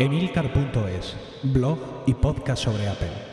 Emilcar.es, blog y podcast sobre Apple.